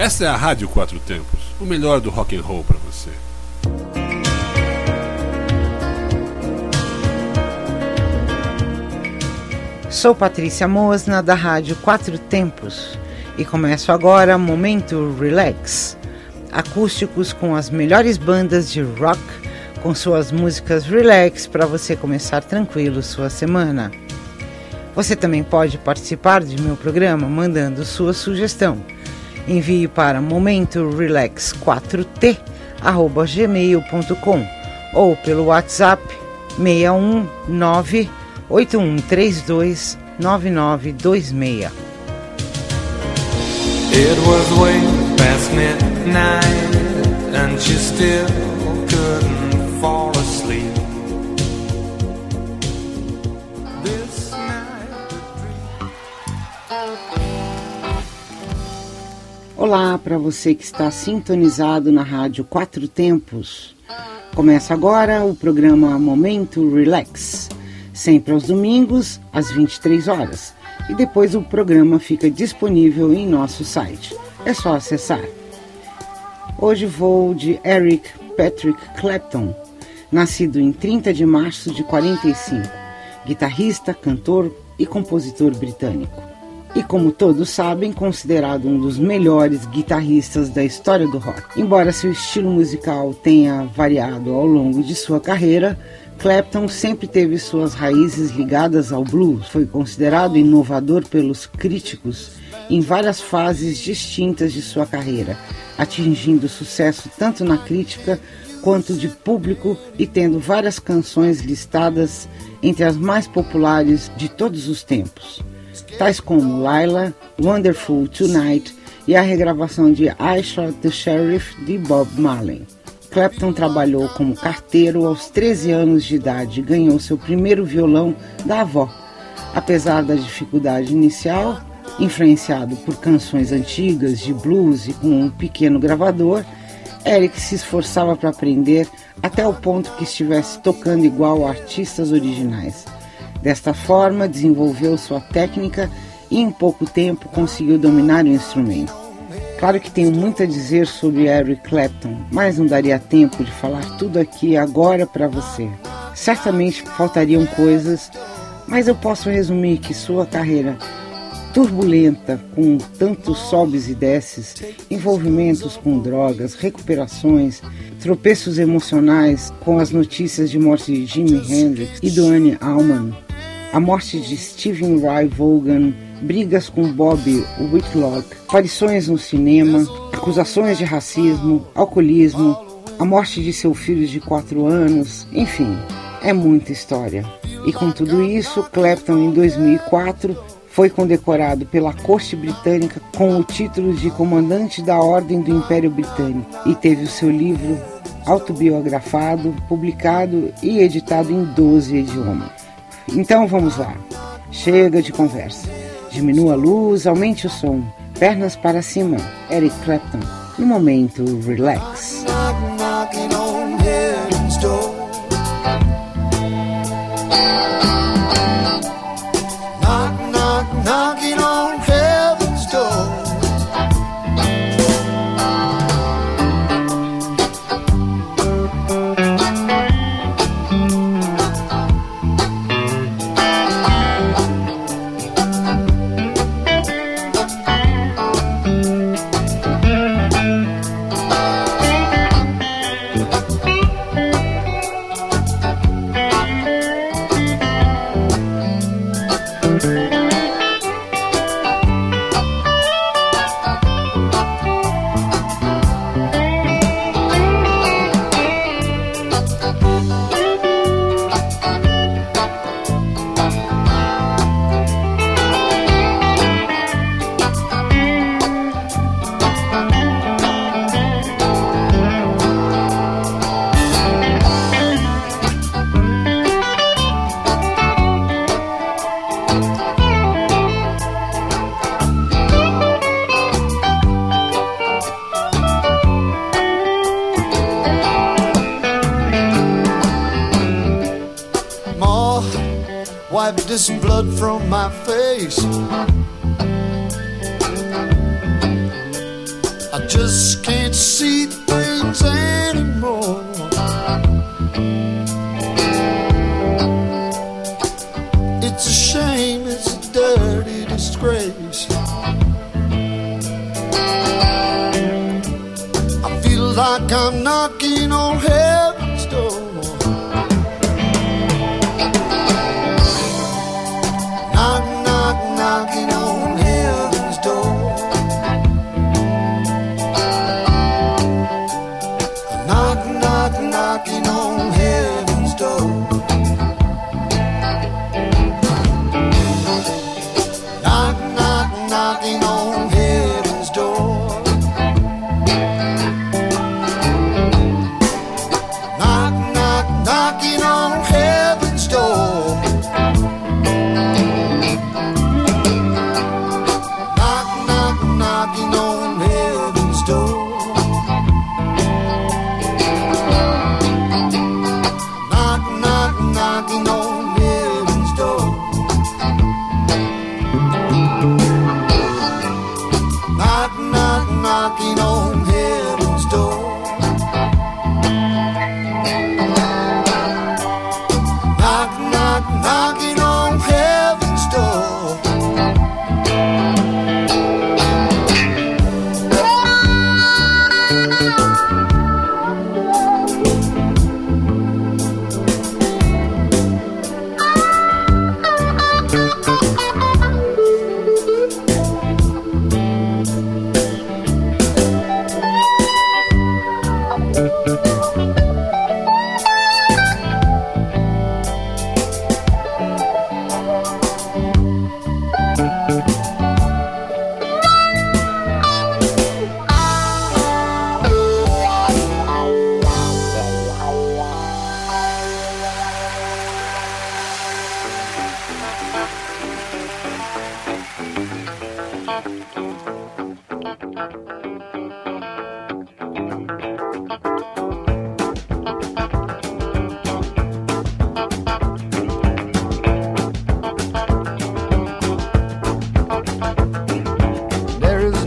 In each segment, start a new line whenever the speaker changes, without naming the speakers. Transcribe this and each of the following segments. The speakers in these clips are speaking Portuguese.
Essa é a Rádio Quatro Tempos, o melhor do rock and roll para você.
Sou Patrícia Mosna da Rádio Quatro Tempos e começo agora Momento Relax. Acústicos com as melhores bandas de rock com suas músicas relax para você começar tranquilo sua semana. Você também pode participar de meu programa mandando sua sugestão. Envie para momentorelax4t@gmail.com ou pelo WhatsApp 619 8132 9926. It was way past midnight and she still Olá para você que está sintonizado na rádio Quatro Tempos. Começa agora o programa Momento Relax sempre aos domingos, às 23 horas. E depois o programa fica disponível em nosso site. É só acessar. Hoje vou de Eric Patrick Clapton, nascido em 30 de março de 45, guitarrista, cantor e compositor britânico. E como todos sabem, considerado um dos melhores guitarristas da história do rock. Embora seu estilo musical tenha variado ao longo de sua carreira, Clapton sempre teve suas raízes ligadas ao blues. Foi considerado inovador pelos críticos em várias fases distintas de sua carreira, atingindo sucesso tanto na crítica quanto de público e tendo várias canções listadas entre as mais populares de todos os tempos, tais como Lila, Wonderful Tonight e a regravação de I Shot the Sheriff de Bob Marley. Clapton trabalhou como carteiro aos 13 anos de idade e ganhou seu primeiro violão da avó. Apesar da dificuldade inicial, influenciado por canções antigas de blues e com um pequeno gravador, Eric se esforçava para aprender até o ponto que estivesse tocando igual a artistas originais. Desta forma, desenvolveu sua técnica e em pouco tempo conseguiu dominar o instrumento. Claro que tenho muito a dizer sobre Eric Clapton, mas não daria tempo de falar tudo aqui agora para você. Certamente faltariam coisas, mas eu posso resumir que sua carreira turbulenta, com tantos sobes e desces, envolvimentos com drogas, recuperações, tropeços emocionais com as notícias de morte de Jimi Hendrix e do Annie Allman, a morte de Stephen Ray Vaughan, brigas com Bob Whitlock, aparições no cinema, acusações de racismo, alcoolismo, a morte de seu filho de 4 anos, enfim, é muita história. E com tudo isso, Clapton em 2004 foi condecorado pela corte britânica com o título de comandante da Ordem do Império Britânico e teve o seu livro autobiografado, publicado e editado em 12 idiomas. Então vamos lá. Chega de conversa. Diminua a luz, aumente o som. Pernas para cima. Eric Clapton. No momento, relax. blood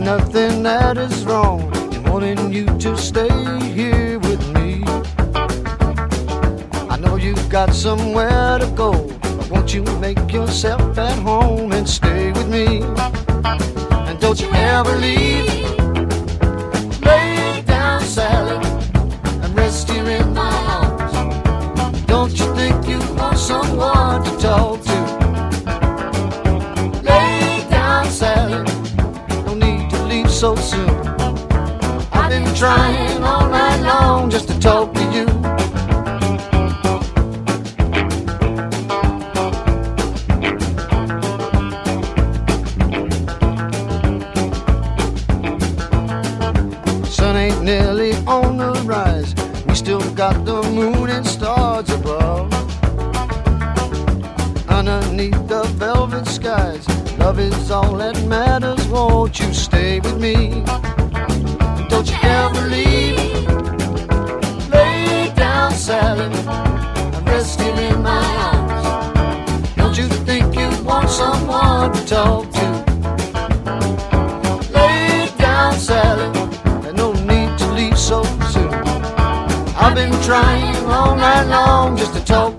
nothing that is wrong in wanting you to stay here with me. I know you've got somewhere to go, but won't you make yourself at home and stay with me? And don't you ever leave. Lay down, Sally, and rest here in my arms. Don't you think you want someone to talk so soon. I've been trying all night long just to talk to you. Sun ain't nearly on the rise. We still got the moon and stars above. Underneath the velvet skies, love is all that matters. Won't you stay with me? Don't you ever leave. Lay down, Sally, and rest here in my arms. Don't you think you want someone to talk to? Lay down, Sally, and no need to leave so soon. I've been trying all night long just to talk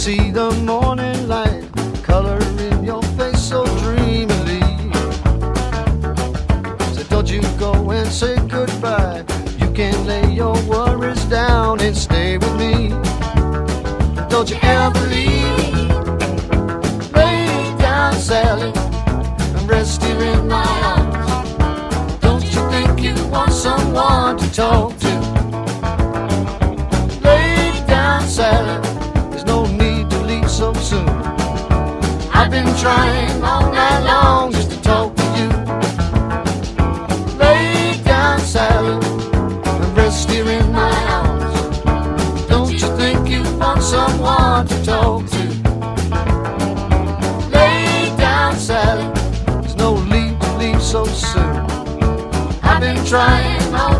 see the morning light color in your face so dreamily. So don't you go and say goodbye. You can lay your worries down and stay with me. Don't you ever leave. Lay down, Sally, and rest here in my arms. Don't you think you want someone to talk train all night long just to talk to you. Lay down, Sally, and rest here in my arms. Don't you think you want someone to talk to? Lay down, Sally, there's no need to leave so soon. I've been trying all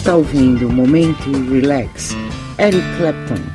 Está ouvindo Momento Relax, Eric Clapton.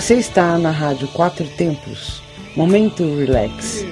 Você está na Rádio Quatro Tempos. Momento Relax.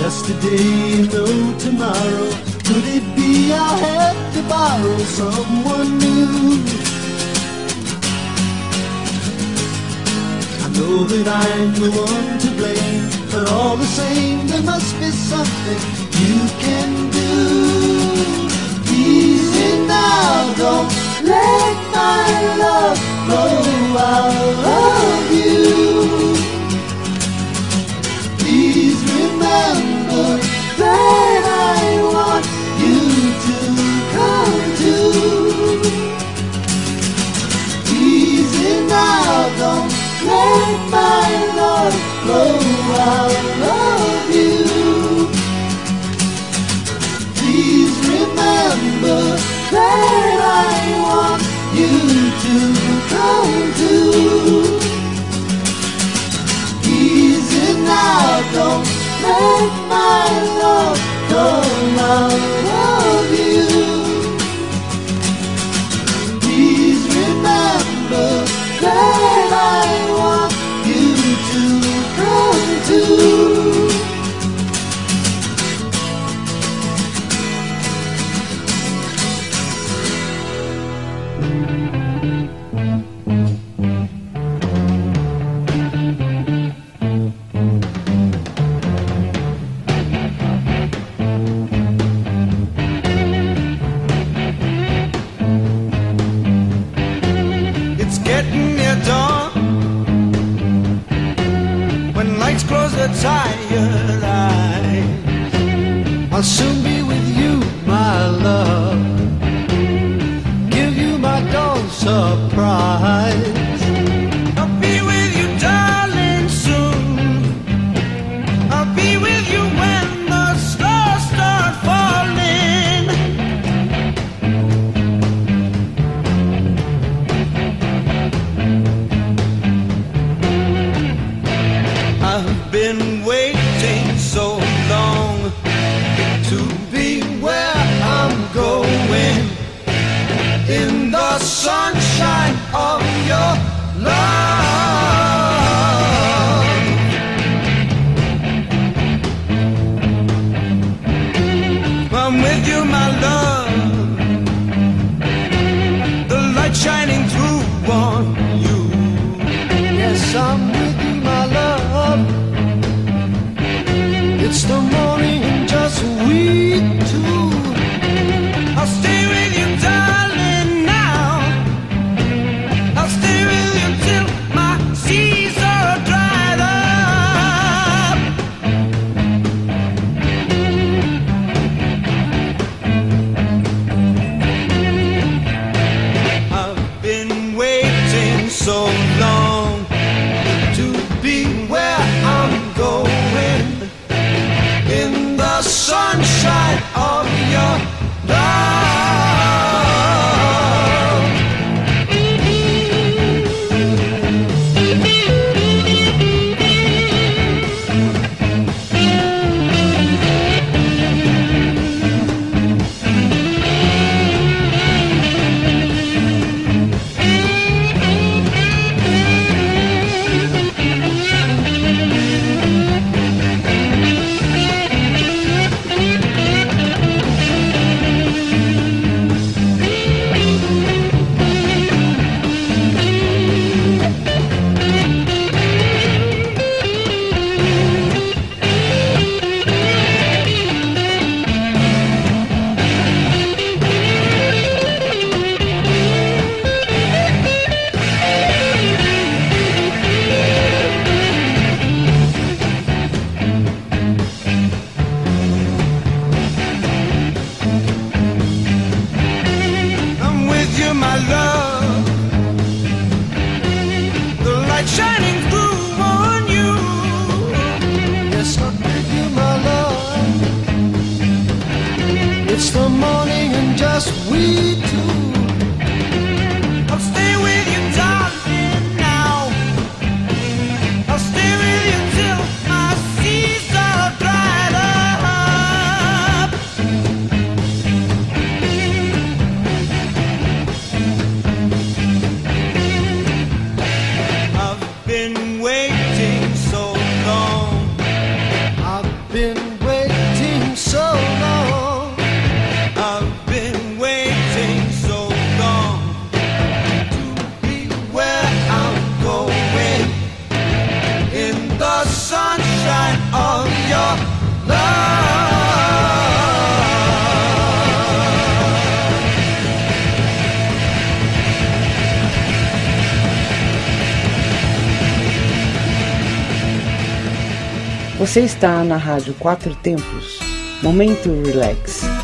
Yesterday, no tomorrow. Could it be I had to borrow someone new? I know that I'm the one to blame, but all the same, there must be something you can do. Easy now, don't let my love go out of you. Please remember remember that I want you to come to. Now, don't let my love out of you. Please remember that I want you to come to. Now, don't take my love. Você está na Rádio Quatro Tempos. Momento Relax.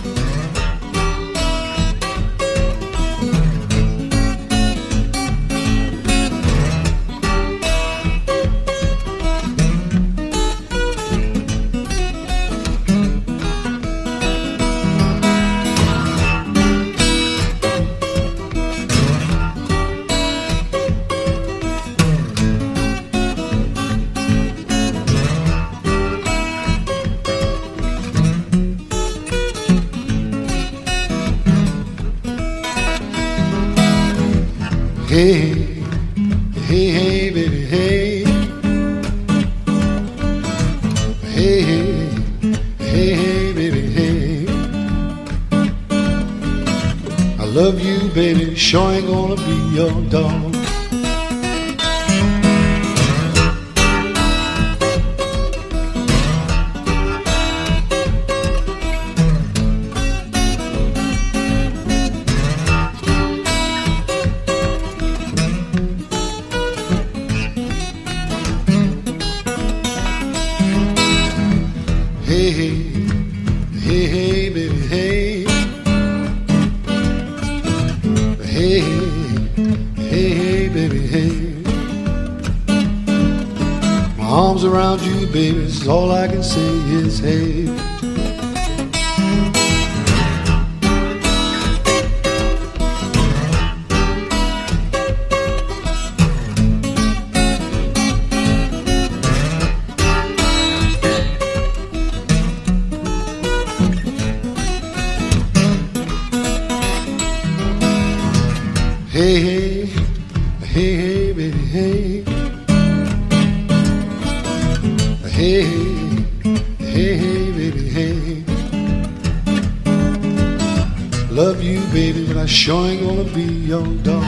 love you, baby, but I sure ain't gonna be your
dog.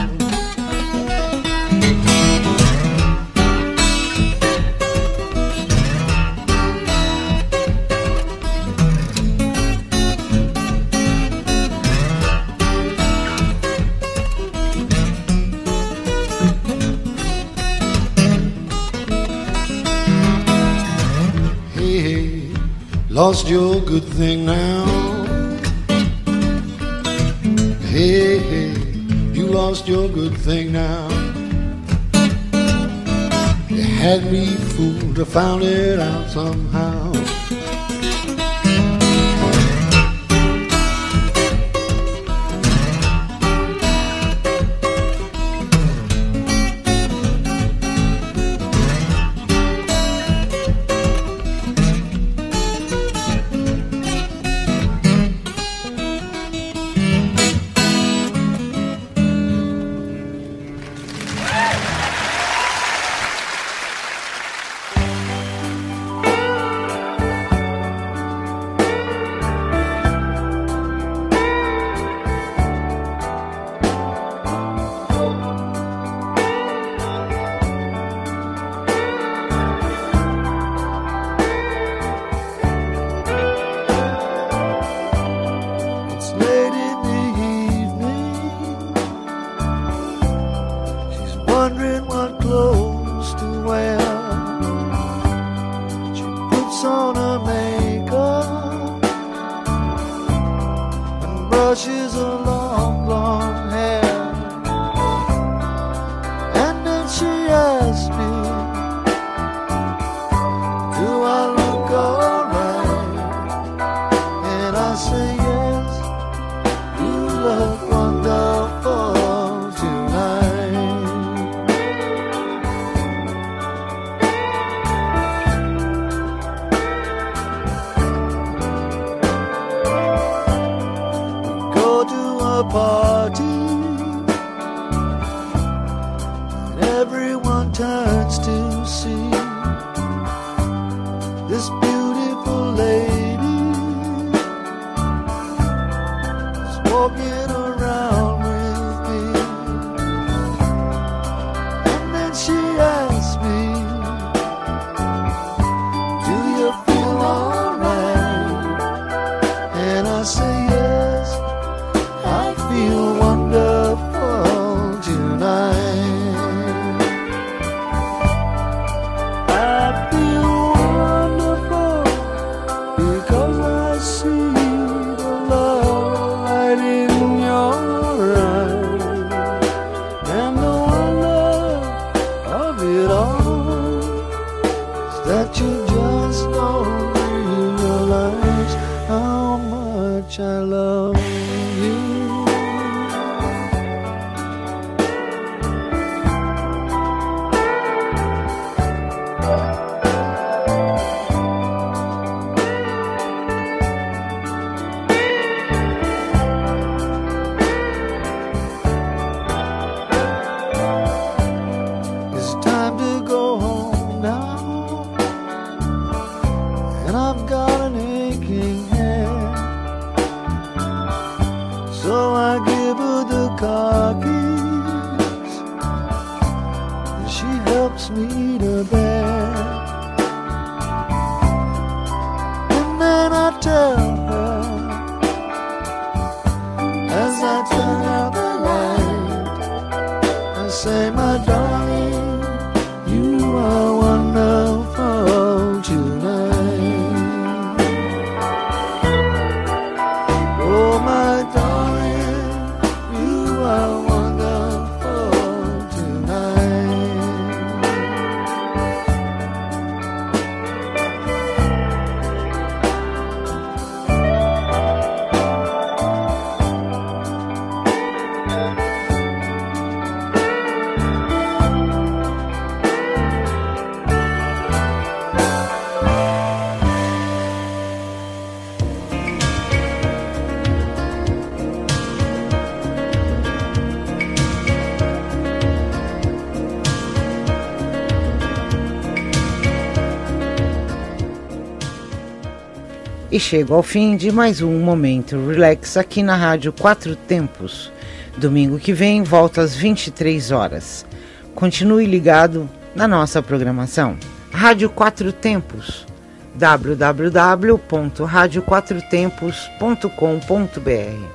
Hey,
lost your good thing now. Lost your good thing now. You had me fooled, I found it out somehow. nibble the carcass. She helps me to
bear. Chego ao fim de mais um Momento Relax aqui na Rádio Quatro Tempos. Domingo que vem, volta às 23 horas. Continue ligado na nossa programação. Rádio Quatro Tempos www.radioquatrotempos.com.br